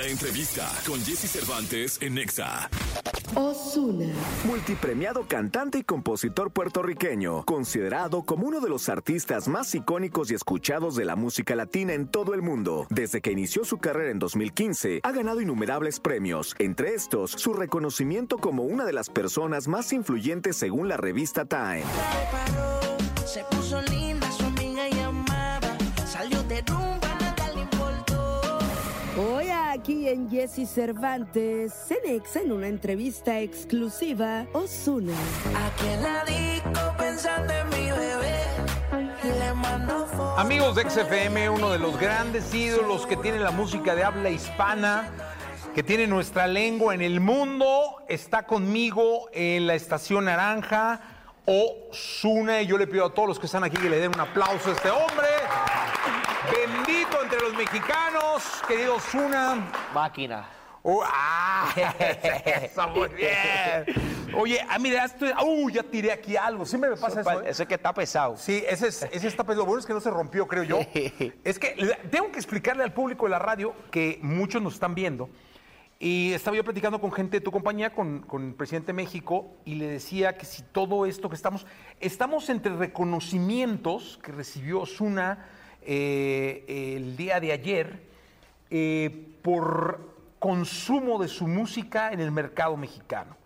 La entrevista con Jesse Cervantes en Nexa. Osuna. Multipremiado cantante y compositor puertorriqueño, considerado como uno de los artistas más icónicos y escuchados de la música latina en todo el mundo. Desde que inició su carrera en 2015, ha ganado innumerables premios, entre estos su reconocimiento como una de las personas más influyentes según la revista Time. Se puso aquí en Jesse Cervantes, Cenexa en una entrevista exclusiva, Osuna. Aquí en la disco pensando en mi bebé. Le mando fotos. Amigos de XFM, uno de los grandes ídolos que tiene la música de habla hispana, que tiene nuestra lengua en el mundo, está conmigo en la estación Naranja, Osuna, y yo le pido a todos los que están aquí que le den un aplauso a este hombre. Entre los mexicanos, querido Osuna. Máquina. Uh, ¡Ah! Eso, muy bien. Oye, ah, mira, estoy, uh, ya tiré aquí algo. Siempre me pasa eso. ¿eh? Eso es que está pesado. Sí, ese, es, ese está pesado. Lo bueno es que no se rompió, creo yo. Es que tengo que explicarle al público de la radio que muchos nos están viendo. Y estaba yo platicando con gente de tu compañía, con, con el presidente de México, y le decía que si todo esto que estamos, estamos entre reconocimientos que recibió Osuna eh, el día de ayer eh, por consumo de su música en el mercado mexicano.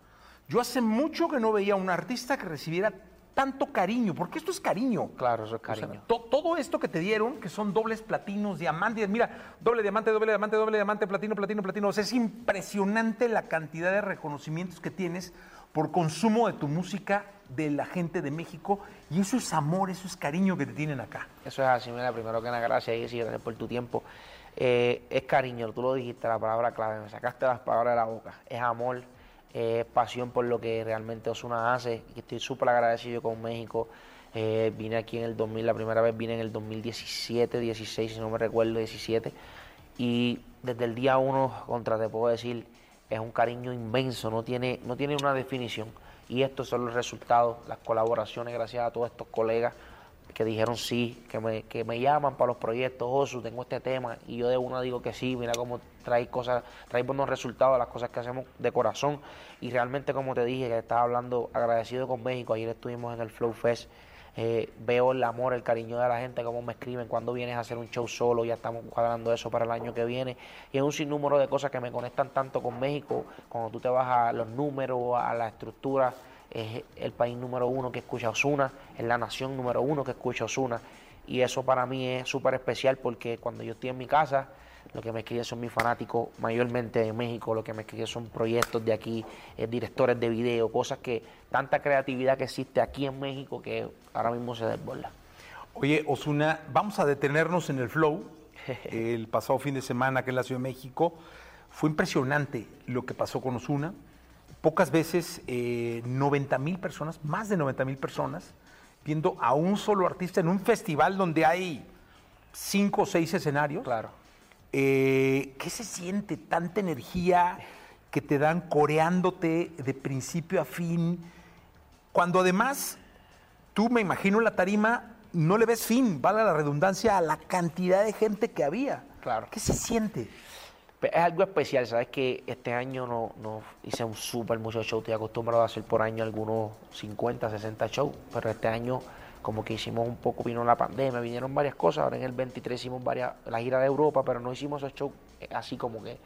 Yo hace mucho que no veía a un artista que recibiera tanto cariño, porque esto es cariño. Claro, es O sea, cariño. to- todo esto que te dieron, que son dobles platinos, diamantes, mira, doble diamante, doble diamante, doble diamante, platino, platino, platino. O sea, es impresionante la cantidad de reconocimientos que tienes por consumo de tu música de la gente de México. Y eso es amor, eso es cariño que te tienen acá. Eso es así, mira, primero que nada, gracias, Jessy, gracias por tu tiempo. Eh, es cariño, tú lo dijiste, la palabra clave, me sacaste las palabras de la boca. Es amor, es pasión por lo que realmente Osuna hace. Y estoy súper agradecido con México. Eh, vine aquí en el 2000, la primera vez vine en el 2017, 16, si no me recuerdo, 17. Y desde el día uno, contra te puedo decir, es un cariño inmenso, no tiene, no tiene una definición. Y estos son los resultados, las colaboraciones, gracias a todos estos colegas que dijeron sí, que me, que me llaman para los proyectos, Osu, tengo este tema, y yo de una digo que sí, mira cómo trae cosas, trae buenos resultados, las cosas que hacemos de corazón, y realmente como te dije, que estaba hablando agradecido con México, ayer estuvimos en el Flow Fest, eh, veo el amor, el cariño de la gente, cómo me escriben, cuando vienes a hacer un show solo, ya estamos cuadrando eso para el año que viene, y es un sinnúmero de cosas que me conectan tanto con México, cuando tú te vas a los números, a la estructura, es el país número uno que escucha Osuna, es la nación número uno que escucha Osuna. Y eso para mí es súper especial porque cuando yo estoy en mi casa, lo que me escriben son mis fanáticos, mayormente de México, lo que me escriben son proyectos de aquí, eh, directores de video, cosas que, tanta creatividad que existe aquí en México que ahora mismo se desborda. Oye, Osuna, vamos a detenernos en el flow. El pasado fin de semana que en la Ciudad de México fue impresionante lo que pasó con Osuna. Pocas veces 90 mil personas, más de 90 mil personas, viendo a un solo artista en un festival donde hay cinco o seis escenarios. Claro. Eh, ¿Qué se siente? Tanta energía que te dan coreándote de principio a fin. Cuando además tú, me imagino, en la tarima no le ves fin, vale la redundancia, a la cantidad de gente que había. Claro. ¿Qué se siente? Pe- Es algo especial, sabes que este año no, no hice un súper mucho show, estoy acostumbrado a hacer por año algunos 50, 60 shows, pero este año como que hicimos un poco, vino la pandemia, vinieron varias cosas, ahora en el 23 hicimos varias, la gira de Europa, pero no hicimos esos shows eh, así como que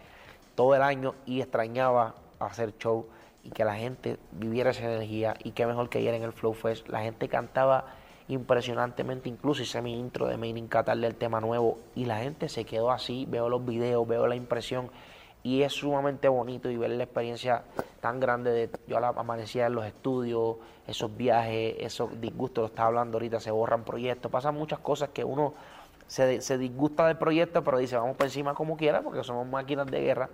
todo el año y extrañaba hacer show y que la gente viviera esa energía y qué mejor que ayer en el Flow Fest, la gente cantaba impresionantemente, incluso hice mi intro de Made in Qatar del tema nuevo y la gente se quedó así, veo los videos, veo la impresión y es sumamente bonito y ver la experiencia tan grande de yo la amanecía en los estudios, esos viajes, esos disgustos, lo estaba hablando ahorita, se borran proyectos, pasan muchas cosas que uno se, se disgusta del proyecto, pero dice vamos por encima como quiera porque somos máquinas de guerra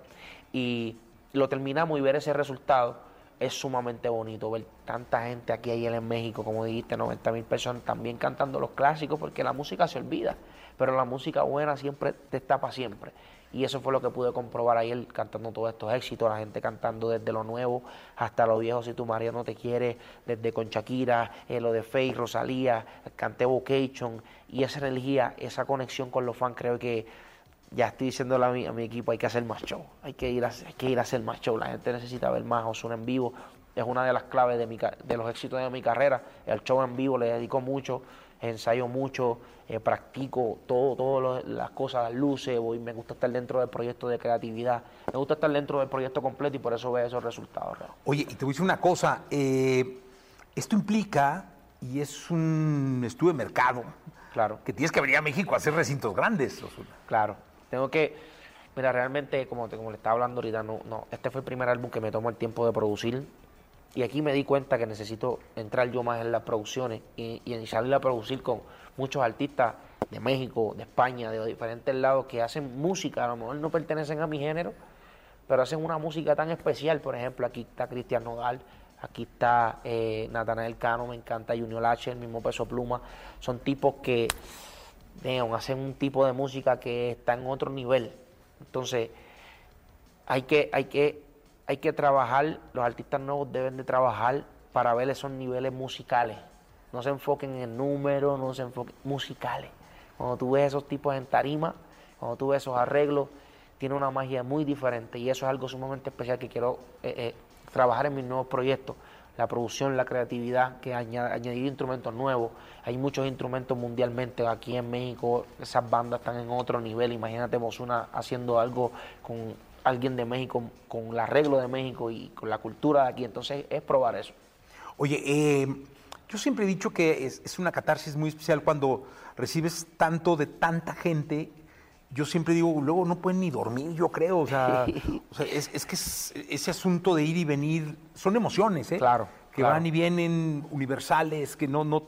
y lo terminamos y ver ese resultado es sumamente bonito ver tanta gente aquí ayer en México, como dijiste, 90 mil personas también cantando los clásicos, porque la música se olvida, pero la música buena siempre te está para siempre. Y eso fue lo que pude comprobar ayer cantando todos estos éxitos, la gente cantando desde lo nuevo hasta lo viejo, si tu María no te quiere, desde con Shakira, eh, lo de Faye, Rosalía, canté Vocation, y esa energía, esa conexión con los fans, creo que ya estoy diciéndole a mi, a mi equipo, hay que hacer más show, hay que, ir a, hay que ir a hacer más show, la gente necesita ver más Osuna en vivo, es una de las claves de, mi, de los éxitos de mi carrera, el show en vivo, le dedico mucho, ensayo mucho, eh, practico todo, todas las cosas, las luces, voy, me gusta estar dentro del proyecto de creatividad, me gusta estar dentro del proyecto completo y por eso veo esos resultados. Oye, y te voy a decir una cosa. eh, esto implica, y es un estudio de mercado, Claro. que tienes que venir a México a hacer recintos grandes. Osuna. Claro, tengo que, mira, realmente, como, te, como le estaba hablando ahorita, no, no, este fue el primer álbum que me tomó el tiempo de producir. Y aquí me di cuenta que necesito entrar yo más en las producciones y, y salir a producir con muchos artistas de México, de España, de diferentes lados que hacen música, a lo mejor no pertenecen a mi género, pero hacen una música tan especial. Por ejemplo, aquí está Cristian Nodal, aquí está eh, Natanael Cano, me encanta Junior H, el mismo Peso Pluma. Son tipos que damn, hacen un tipo de música que está en otro nivel. Entonces, hay que, hay que, hay que trabajar, los artistas nuevos deben de trabajar para ver esos niveles musicales. No se enfoquen en números, no se enfoquen musicales. Cuando tú ves esos tipos en tarima, cuando tú ves esos arreglos, tiene una magia muy diferente y eso es algo sumamente especial que quiero eh, eh, trabajar en mis nuevos proyectos. La producción, la creatividad, que aña- añadir instrumentos nuevos. Hay muchos instrumentos mundialmente. Aquí en México esas bandas están en otro nivel. Imagínate Ozuna haciendo algo con alguien de México, con el arreglo de México y con la cultura de aquí. Entonces es probar eso. Oye, eh, yo siempre he dicho que es, es una catarsis muy especial cuando recibes tanto de tanta gente. Yo siempre digo, luego no pueden ni dormir, yo creo. O sea, o sea, es, es que es- ese asunto de ir y venir son emociones, ¿eh? Claro, Que claro. van y vienen universales, que no, no.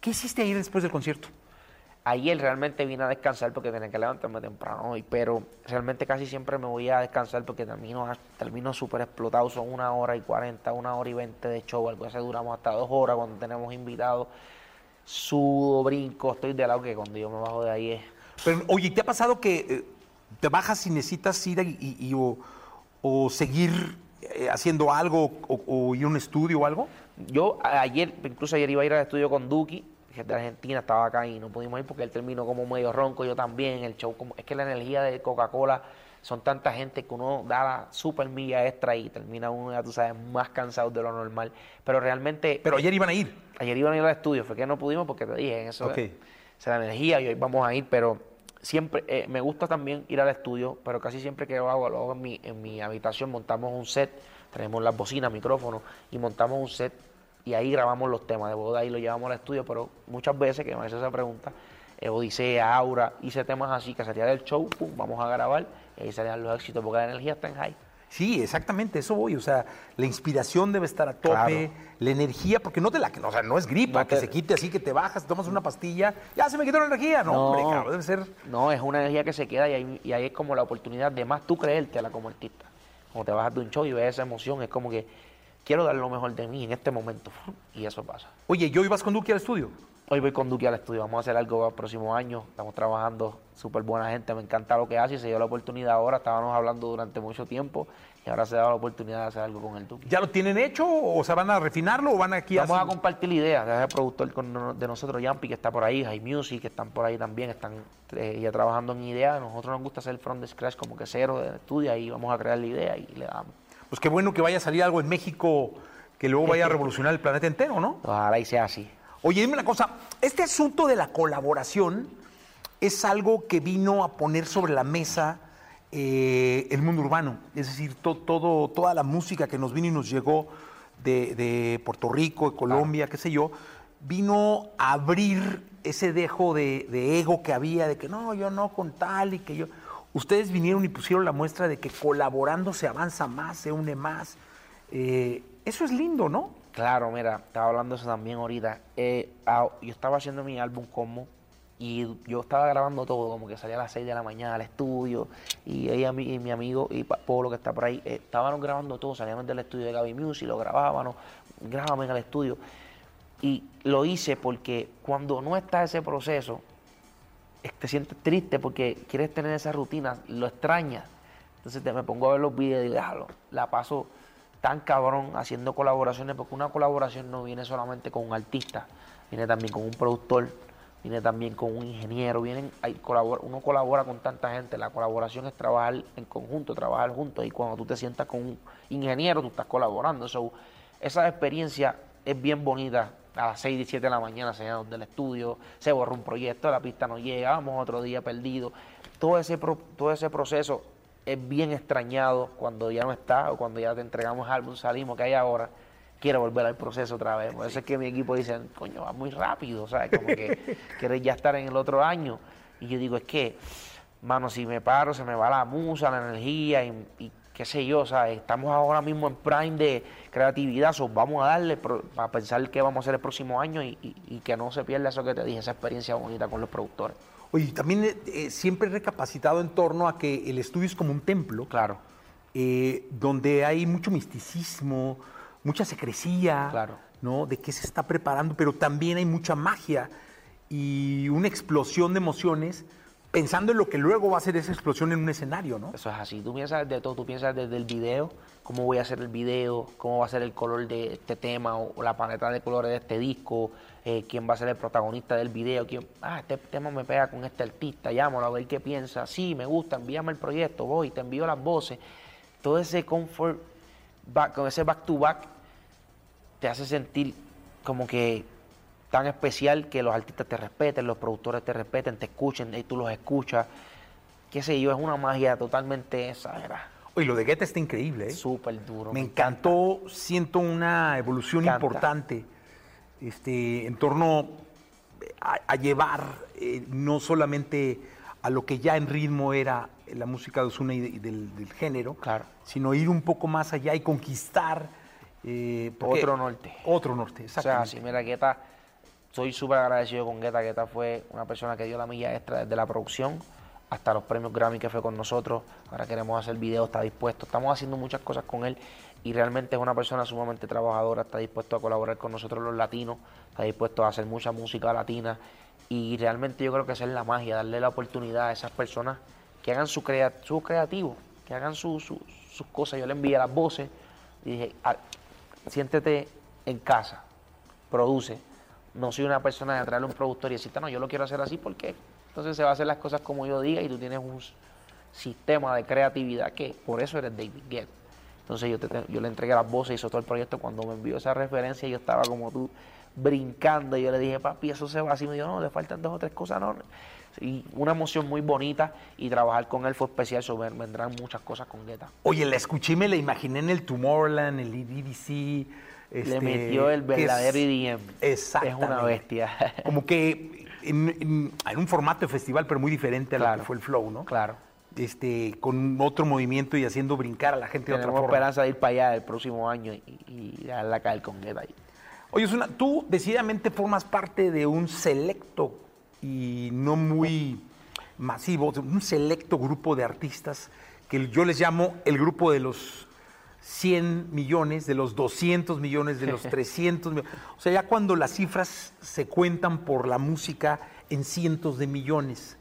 ¿Qué hiciste ayer después del concierto? Ayer realmente vine a descansar porque tenía que levantarme temprano hoy, pero realmente casi siempre me voy a descansar porque termino termino súper explotado. Son una hora y cuarenta, una hora y veinte de show. Algo así duramos hasta dos horas cuando tenemos invitados. Sudo, brinco, estoy de lado que cuando yo me bajo de ahí es. Pero, oye, ¿te ha pasado que eh, te bajas y necesitas ir y, y- y o, o seguir eh, haciendo algo o, o ir a un estudio o algo? Yo ayer, incluso ayer iba a ir al estudio con Duki, que es de Argentina, estaba acá y no pudimos ir porque él terminó como medio ronco, yo también, el show, como, es que la energía de Coca-Cola son tanta gente que uno da la super milla extra y termina uno, ya tú sabes, más cansado de lo normal. Pero realmente, Pero ayer iban a ir. ayer iban a ir al estudio, fue que no pudimos porque te dije, en eso Ok. es, es la energía y hoy vamos a ir, pero siempre, eh, me gusta también ir al estudio, pero casi siempre que lo hago, lo hago en mi, en mi habitación, montamos un set, tenemos las bocinas, micrófonos y montamos un set y ahí grabamos los temas de boda y lo llevamos al estudio, pero muchas veces que me hace esa pregunta, eh, Odisea, Aura, hice temas así que salía del show, pum, vamos a grabar y ahí salían los éxitos porque la energía está en high. Sí, exactamente, eso voy. O sea, la inspiración debe estar a tope, Claro. la energía, porque no te la, o sea, no es gripa, No que se quite así, que te bajas, tomas una pastilla, ya se me quitó la energía. No, hombre, cabrón, debe ser. No, es una energía que se queda y ahí, y ahí es como la oportunidad de más tú creértela como artista. Como te bajas de un show y ves esa emoción, es como que quiero dar lo mejor de mí en este momento. Y eso pasa. Oye, ¿yo ibas con Duque al estudio? Hoy voy con Duque al estudio, vamos a hacer algo para el próximo año. Estamos trabajando, súper buena gente, me encanta lo que hace y se dio la oportunidad ahora. Estábamos hablando durante mucho tiempo y ahora se da la oportunidad de hacer algo con el Duque. ¿Ya lo tienen hecho o se van a refinarlo o van aquí a... Vamos a compartir ideas. El productor con- de nosotros, Yampi, que está por ahí, High Music, que están por ahí también, están eh, ya trabajando en ideas. Nosotros nos gusta hacer from the scratch, como que cero de estudio, ahí vamos a crear la idea y le damos. Pues qué bueno que vaya a salir algo en México que luego vaya a revolucionar el planeta entero, ¿no? Ojalá y sea así. Oye, dime una cosa, este asunto de la colaboración es algo que vino a poner sobre la mesa eh, el mundo urbano, es decir, to- todo, toda la música que nos vino y nos llegó de, de Puerto Rico, de Colombia, qué sé yo, vino a abrir ese dejo de, de ego que había, de que no, yo no con tal y que yo... Ustedes vinieron y pusieron la muestra de que colaborando se avanza más, se une más. Eh, eso es lindo, ¿no? Claro, mira, estaba hablando eso también ahorita. Eh, ah, yo estaba haciendo mi álbum como y yo estaba grabando todo, como que salía a las 6 de la mañana al estudio y ella y mi amigo y Pa- Polo que está por ahí, eh, estábamos grabando todo, salíamos del estudio de Gaby Music, lo grabábamos, grabábamos en el estudio. Y lo hice porque cuando no está ese proceso, te sientes triste porque quieres tener esa rutina, lo extrañas. Entonces te, me pongo a ver los videos y "Déjalo", la paso tan cabrón haciendo colaboraciones, porque una colaboración no viene solamente con un artista, viene también con un productor, viene también con un ingeniero, vienen, hay, colabora, uno colabora con tanta gente, la colaboración es trabajar en conjunto, trabajar juntos y cuando tú te sientas con un ingeniero tú estás colaborando. So, esa experiencia es bien bonita. A las 6 y 7 de la mañana se donde el estudio, se borra un proyecto, la pista no llega, vamos otro día perdido. Todo ese, todo ese proceso es bien extrañado cuando ya no está o cuando ya te entregamos el álbum, salimos, que hay ahora quiero volver al proceso otra vez. Por eso es que mi equipo dice, coño, va muy rápido, ¿sabes? Como que quieres ya estar en el otro año. Y yo digo, es que, mano, si me paro, se me va la musa, la energía y, qué sé yo, ¿sabes? Estamos ahora mismo en prime de creatividad, so vamos a darle para pensar qué vamos a hacer el próximo año y, que no se pierda eso que te dije, esa experiencia bonita con los productores. Oye, también eh, eh, siempre he recapacitado en torno a que el estudio es como un templo. Claro. Eh, donde hay mucho misticismo, mucha secrecía, claro. ¿no? De qué se está preparando, pero también hay mucha magia y una explosión de emociones pensando en lo que luego va a ser esa explosión en un escenario, ¿no? Eso es así. Tú piensas de todo, tú piensas desde el video, cómo voy a hacer el video, cómo va a ser el color de este tema o, la paleta de colores de este disco, eh, quién va a ser el protagonista del video, quién, ah, este tema me pega con este artista, llámalo a ver qué piensa, sí, me gusta, envíame el proyecto, voy, te envío las voces. Todo ese comfort, con ese back to back, te hace sentir como que tan especial que los artistas te respeten, los productores te respeten, te escuchen y tú los escuchas. Qué sé yo, es una magia totalmente exagerada. Oye, lo de Guetta está increíble, ¿eh? Súper duro. Me, encantó, siento una evolución importante este, en torno a, llevar eh, no solamente a lo que ya en ritmo era la música de Osuna y, del, del, género, claro. sino ir un poco más allá y conquistar eh, otro norte. Otro norte, exacto. O sea, sí, mira, Guetta, soy súper agradecido con Guetta. Guetta fue una persona que dio la milla extra desde la producción hasta los premios Grammy que fue con nosotros. Ahora queremos hacer video, está dispuesto. Estamos haciendo muchas cosas con él y realmente es una persona sumamente trabajadora, está dispuesto a colaborar con nosotros los latinos, está dispuesto a hacer mucha música latina y realmente yo creo que es la magia, darle la oportunidad a esas personas que hagan su, crea su creativo, que hagan sus cosas. Yo le envié las voces y dije, ah, siéntete en casa, produce. No soy una persona de traerle un productor y decirte, no, yo lo quiero hacer así porque entonces se va a hacer las cosas como yo diga y tú tienes un sistema de creatividad que por eso eres David Guetta. Entonces yo, yo le entregué las voces, hizo todo el proyecto. Cuando me envió esa referencia, yo estaba como tú, brincando. Y yo le dije, papi, eso se va así. Me dijo, no, le faltan dos o tres cosas. No. Y una emoción muy bonita. Y trabajar con él fue especial. So, vendrán muchas cosas con Guetta. Oye, la escuché y me la imaginé en el Tomorrowland, el Le este, metió el verdadero EDM. Exacto. Es una bestia. Como que en, un formato de festival, pero muy diferente a lo que fue el flow, ¿no? Claro este, con otro movimiento y haciendo brincar a la gente de otra forma. esperanza de ir para allá el próximo año y, y la caer con él ahí. Oye, tú decididamente formas parte de un selecto y no muy masivo, un selecto grupo de artistas que yo les llamo el grupo de los 100 millones, de los 200 millones, de los 300 millones. O sea, ya cuando las cifras se cuentan por la música en cientos de millones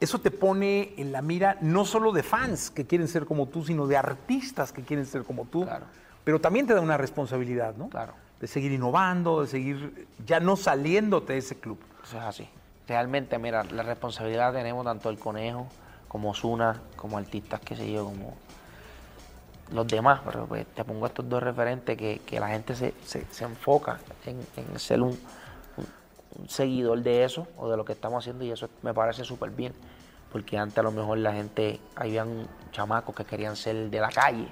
eso te pone en la mira no solo de fans que quieren ser como tú, sino de artistas que quieren ser como tú. Claro. Pero también te da una responsabilidad, ¿no? Claro. De seguir innovando, de seguir ya no saliéndote de ese club. Eso es así. Realmente, mira, la responsabilidad tenemos tanto el conejo como Zuna, como artistas, qué sé yo, como los demás. Pero pues, te pongo estos dos referentes que, la gente se, enfoca en, en ser un, seguidor de eso o de lo que estamos haciendo y eso me parece súper bien. Porque antes a lo mejor la gente, habían chamacos que querían ser de la calle.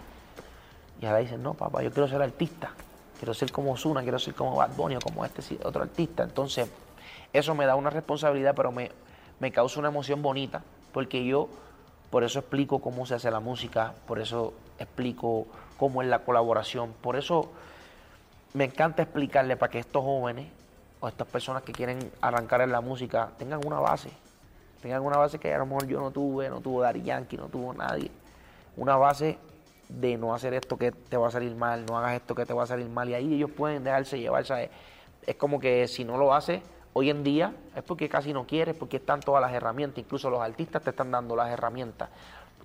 Y ahora dicen, no, papá, yo quiero ser artista. Quiero ser como Zuna, quiero ser como Bad Bunny o como este otro artista. Entonces, eso me da una responsabilidad, pero me, me causa una emoción bonita. Porque yo, por eso explico cómo se hace la música, por eso explico cómo es la colaboración. Por eso me encanta explicarle para que estos jóvenes o estas personas que quieren arrancar en la música tengan una base. Tengan una base que a lo mejor yo no tuve, no tuvo Dari Yankee, no tuvo nadie. Una base de no hacer esto que te va a salir mal, no hagas esto que te va a salir mal. Y ahí ellos pueden dejarse llevar. Es como que si no lo haces hoy en día es porque casi no quieres, porque están todas las herramientas. Incluso los artistas te están dando las herramientas.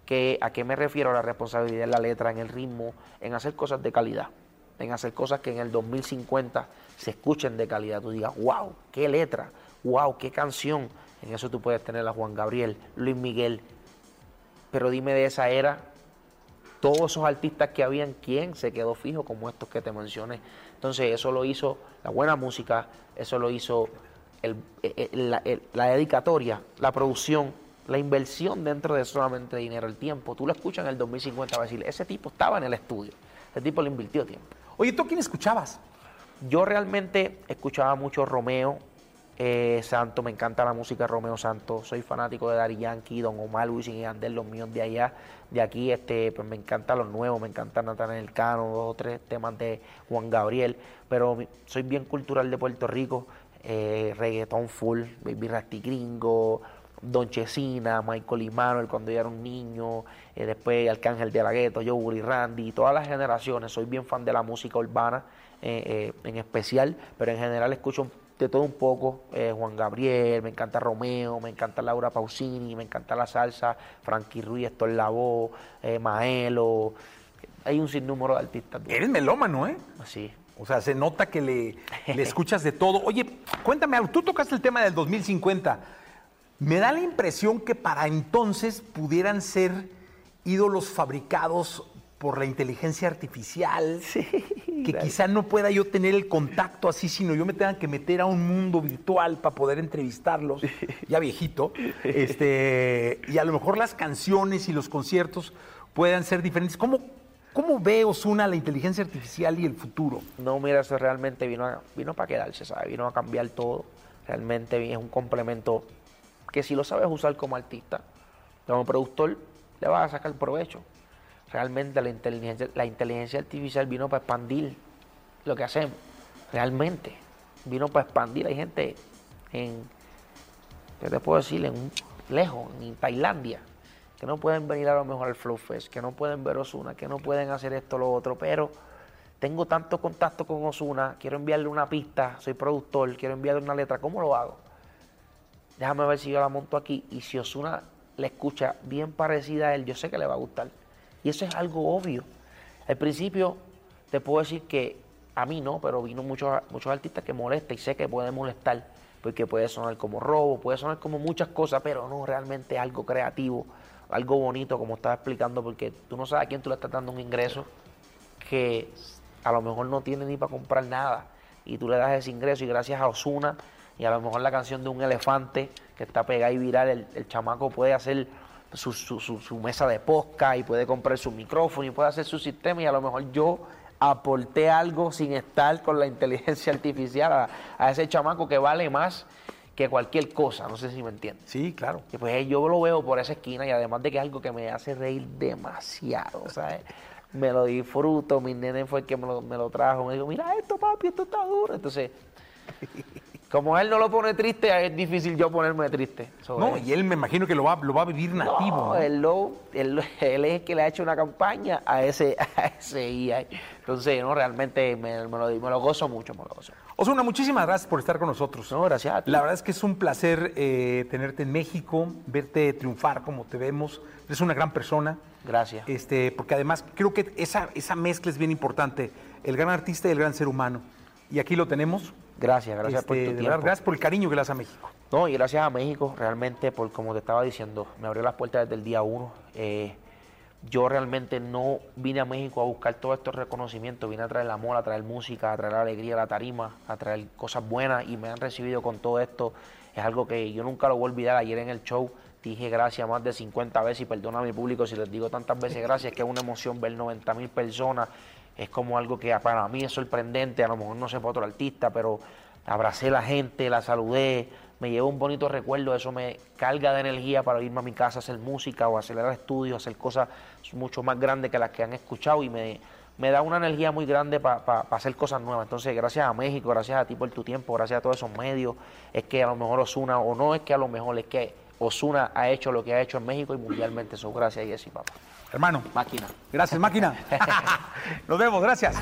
Que, ¿A qué me refiero? La responsabilidad en la letra, en el ritmo, en hacer cosas de calidad en hacer cosas que en el 2050 se escuchen de calidad. Tú digas, wow, qué letra, wow, qué canción. En eso tú puedes tener a Juan Gabriel, Luis Miguel. Pero dime de esa era, todos esos artistas que habían, ¿quién se quedó fijo como estos que te mencioné? Entonces eso lo hizo la buena música, eso lo hizo la dedicatoria, la producción, la inversión dentro de solamente dinero, el tiempo. Tú lo escuchas en el 2050, vas a decir, ese tipo estaba en el estudio, ese tipo le invirtió tiempo. Oye, ¿tú quién escuchabas? Yo realmente escuchaba mucho Romeo eh, Santo, me encanta la música de Romeo Santos, soy fanático de Daddy Yankee, Don Omar, Wisin y Yandel, los míos de allá, de aquí, este, pues me encantan los nuevos, me encanta Natanael Cano, dos o tres temas de Juan Gabriel, pero soy bien cultural de Puerto Rico, eh, reggaetón full, Baby Rasty Gringo, Don Chesina, Michael Immanuel cuando yo era un niño, eh, después Arcángel de la Gueto, Joe Willy Randy, todas las generaciones. Soy bien fan de la música urbana eh, eh, en especial, pero en general escucho de todo un poco. eh, Juan Gabriel, me encanta Romeo, me encanta Laura Pausini, me encanta la salsa, Frankie Ruiz, Héctor Lavoe, Maelo. Hay un sinnúmero de artistas. Eres melómano, ¿eh? Así. O sea, se nota que le, le escuchas de todo. Oye, cuéntame algo. Tú tocaste el tema del 2050. Me da la impresión que para entonces pudieran ser ídolos fabricados por la inteligencia artificial. que quizá no pueda yo tener el contacto así, sino yo me tenga que meter a un mundo virtual para poder entrevistarlos, ya viejito. Este, y a lo mejor las canciones y los conciertos puedan ser diferentes. ¿Cómo, cómo ve Osuna la inteligencia artificial y el futuro? No, mira, eso realmente vino, a- vino para quedarse, ¿sabes? Vino a cambiar todo. Realmente es un complemento que si lo sabes usar como artista, como productor, le vas a sacar provecho. Realmente la inteligencia, la inteligencia artificial vino para expandir lo que hacemos. Realmente. Vino para expandir. Hay gente en, ¿qué te puedo decir? En lejos, en Tailandia, que no pueden venir a lo mejor al Flow Fest, que no pueden ver Osuna, que no pueden hacer esto o lo otro, pero tengo tanto contacto con Osuna, quiero enviarle una pista, soy productor, quiero enviarle una letra, ¿cómo lo hago? Déjame ver si yo la monto aquí y si Osuna la escucha bien parecida a él, yo sé que le va a gustar. Y eso es algo obvio. Al principio te puedo decir que a mí no, pero vino muchos, muchos artistas que molesta y sé que puede molestar, porque puede sonar como robo, puede sonar como muchas cosas, pero no realmente algo creativo, algo bonito, como estaba explicando, porque tú no sabes a quién tú le estás dando un ingreso que a lo mejor no tiene ni para comprar nada y tú le das ese ingreso y gracias a Osuna y a lo mejor la canción de un elefante que está pegada y viral, el, el chamaco puede hacer su, su- su- su mesa de posca y puede comprar su micrófono y puede hacer su sistema y a lo mejor yo aporté algo sin estar con la inteligencia artificial a, a ese chamaco que vale más que cualquier cosa, no sé si me entiendes. Sí, claro. Y pues yo lo veo por esa esquina y además de que es algo que me hace reír demasiado, ¿sabes? Me lo disfruto, mi nene fue el que me lo, me lo trajo, me dijo, mira esto papi, esto está duro. Entonces, como él no lo pone triste, es difícil yo ponerme triste. No, eh, y él me imagino que lo va, lo va a vivir nativo. no, ¿no? él, lo- él, él es el que le ha hecho una campaña a ese, a ese IA. Entonces, no, realmente me, me lo, me lo gozo mucho, me lo gozo. Osuna, muchísimas gracias por estar con nosotros. No, gracias a ti. La verdad es que es un placer eh, tenerte en México, verte triunfar como te vemos. Eres una gran persona. Gracias. Este, porque además creo que esa, esa mezcla es bien importante. El gran artista y el gran ser humano. Y aquí lo tenemos. Gracias, gracias por Este, tu de tiempo. gracias por el cariño que le das a México. No, y gracias a México, realmente, por como te estaba diciendo, me abrió las puertas desde el día uno. Eh, yo realmente no vine a México a buscar todos estos reconocimientos, vine a traer el amor, a traer música, a traer la alegría, la tarima, a traer cosas buenas y me han recibido con todo esto. Es algo que yo nunca lo voy a olvidar. Ayer en el show dije gracias más de 50 veces y perdona a mi público si les digo tantas veces gracias, que es una emoción ver 90 mil personas. Es como algo que para mí es sorprendente, a lo mejor no sé para otro artista, pero abracé a la gente, la saludé, me llevo un bonito recuerdo, eso me carga de energía para irme a mi casa a hacer música o acelerar estudios, hacer cosas mucho más grandes que las que han escuchado y me, me da una energía muy grande para hacer cosas nuevas. Entonces, gracias a México, gracias a ti por tu tiempo, gracias a todos esos medios, es que a lo mejor Osuna, o no es que a lo mejor, es que Osuna ha hecho lo que ha hecho en México y mundialmente. Eso, gracias, Jessy, papá. Hermano, Máquina. gracias, máquina. Nos vemos, gracias.